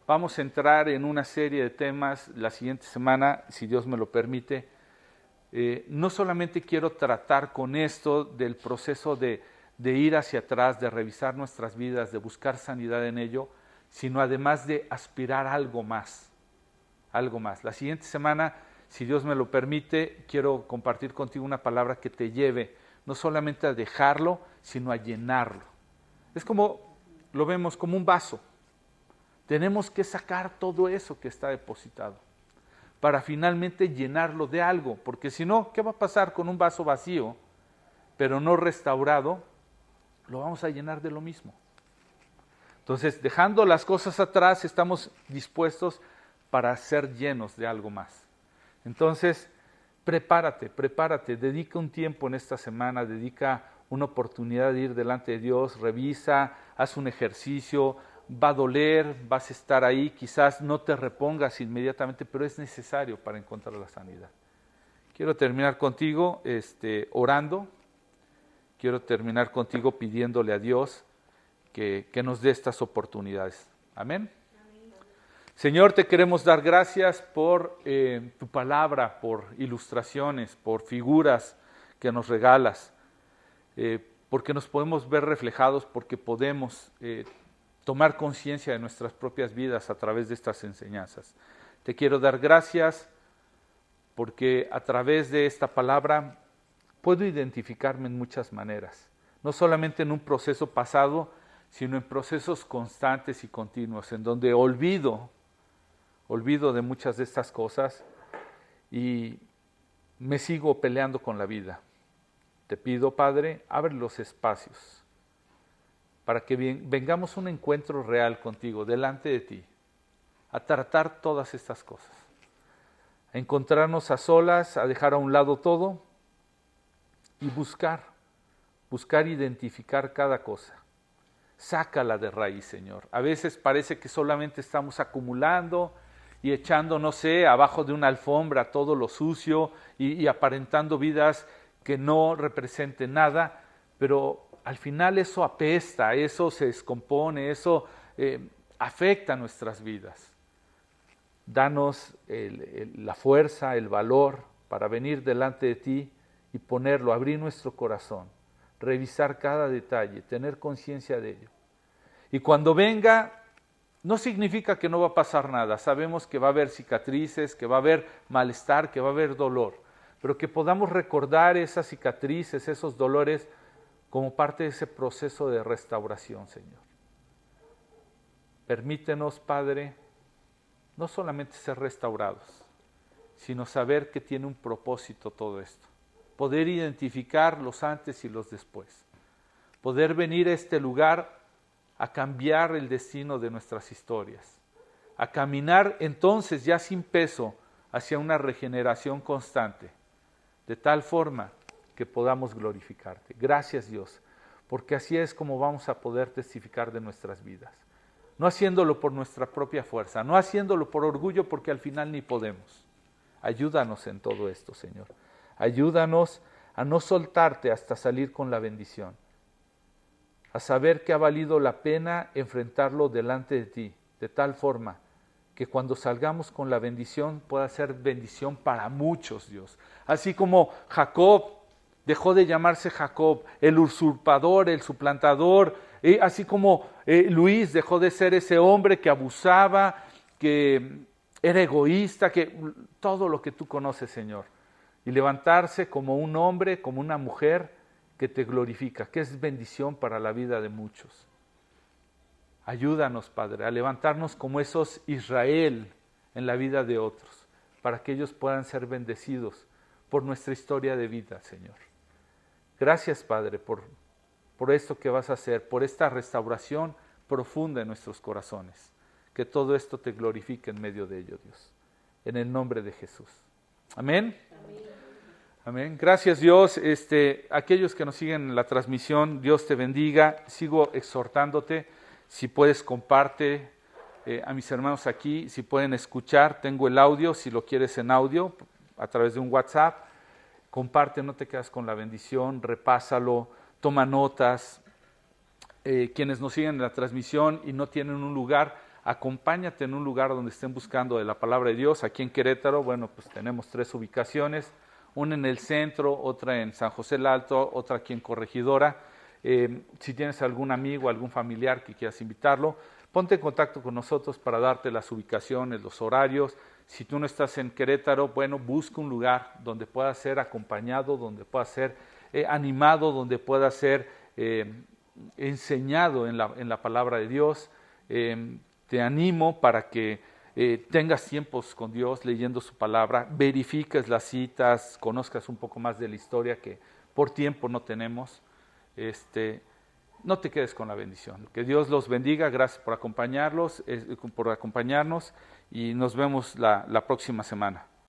Vamos a entrar en una serie de temas la siguiente semana, si Dios me lo permite. Eh, no solamente quiero tratar con esto del proceso de, de ir hacia atrás, de revisar nuestras vidas, de buscar sanidad en ello, sino además de aspirar algo más, algo más. La siguiente semana, si Dios me lo permite, quiero compartir contigo una palabra que te lleve no solamente a dejarlo, sino a llenarlo. Es como, lo vemos como un vaso. Tenemos que sacar todo eso que está depositado para finalmente llenarlo de algo, porque si no, ¿qué va a pasar con un vaso vacío, pero no restaurado? Lo vamos a llenar de lo mismo. Entonces, dejando las cosas atrás, estamos dispuestos para ser llenos de algo más. Entonces, prepárate, prepárate, dedica un tiempo en esta semana, dedica una oportunidad de ir delante de Dios, revisa, haz un ejercicio, va a doler, vas a estar ahí, quizás no te repongas inmediatamente, pero es necesario para encontrar la sanidad. Quiero terminar contigo este, orando, quiero terminar contigo pidiéndole a Dios que, nos dé estas oportunidades. Amén. Señor, te queremos dar gracias por eh, tu palabra, por ilustraciones, por figuras que nos regalas, eh, porque nos podemos ver reflejados, porque podemos eh, tomar conciencia de nuestras propias vidas a través de estas enseñanzas. Te quiero dar gracias porque a través de esta palabra puedo identificarme en muchas maneras, no solamente en un proceso pasado, sino en procesos constantes y continuos, en donde olvido, olvido de muchas de estas cosas y me sigo peleando con la vida. Te pido, Padre, abre los espacios para que vengamos un encuentro real contigo, delante de ti, a tratar todas estas cosas, a encontrarnos a solas, a dejar a un lado todo y buscar, buscar identificar cada cosa sácala de raíz, Señor. A veces parece que solamente estamos acumulando y echando, no sé, abajo de una alfombra todo lo sucio y, aparentando vidas que no representen nada, pero al final eso apesta, eso se descompone, eso eh, afecta nuestras vidas. Danos la fuerza, el valor para venir delante de ti y ponerlo, abrir nuestro corazón revisar cada detalle, tener conciencia de ello. Y cuando venga, no significa que no va a pasar nada. Sabemos que va a haber cicatrices, que va a haber malestar, que va a haber dolor, pero que podamos recordar esas cicatrices, esos dolores, como parte de ese proceso de restauración, Señor. Permítenos, Padre, no solamente ser restaurados, sino saber que tiene un propósito todo esto poder identificar los antes y los después, poder venir a este lugar a cambiar el destino de nuestras historias, a caminar entonces ya sin peso hacia una regeneración constante, de tal forma que podamos glorificarte. Gracias Dios, porque así es como vamos a poder testificar de nuestras vidas. No haciéndolo por nuestra propia fuerza, no haciéndolo por orgullo, porque al final ni podemos. Ayúdanos en todo esto, Señor. Ayúdanos a no soltarte hasta salir con la bendición, a saber que ha valido la pena enfrentarlo delante de ti, de tal forma que cuando salgamos con la bendición pueda ser bendición para muchos, Dios. Así como Jacob dejó de llamarse Jacob, el usurpador, el suplantador, así como eh, Luis dejó de ser ese hombre que abusaba, que era egoísta, que todo lo que tú conoces, Señor y levantarse como un hombre, como una mujer que te glorifica, que es bendición para la vida de muchos. Ayúdanos, Padre, a levantarnos como esos Israel en la vida de otros, para que ellos puedan ser bendecidos por nuestra historia de vida, Señor. Gracias, Padre, por, por esto que vas a hacer, por esta restauración profunda en nuestros corazones. Que todo esto te glorifique en medio de ello, Dios. En el nombre de Jesús. Amén. Amén. Gracias Dios. Este, aquellos que nos siguen en la transmisión, Dios te bendiga. Sigo exhortándote. Si puedes, comparte eh, a mis hermanos aquí. Si pueden escuchar, tengo el audio. Si lo quieres en audio, a través de un WhatsApp, comparte, no te quedas con la bendición, repásalo, toma notas. Eh, quienes nos siguen en la transmisión y no tienen un lugar, acompáñate en un lugar donde estén buscando de la palabra de Dios. Aquí en Querétaro, bueno, pues tenemos tres ubicaciones una en el centro, otra en San José el Alto, otra aquí en Corregidora. Eh, si tienes algún amigo, algún familiar que quieras invitarlo, ponte en contacto con nosotros para darte las ubicaciones, los horarios. Si tú no estás en Querétaro, bueno, busca un lugar donde pueda ser acompañado, donde pueda ser eh, animado, donde pueda ser eh, enseñado en la, en la, palabra de Dios. te animo para que eh, tengas tiempos con Dios leyendo su palabra, verifiques las citas, conozcas un poco más de la historia que por tiempo no tenemos. Este, no te quedes con la bendición. Que Dios los bendiga. Gracias por acompañarlos, por acompañarnos y nos vemos la próxima semana.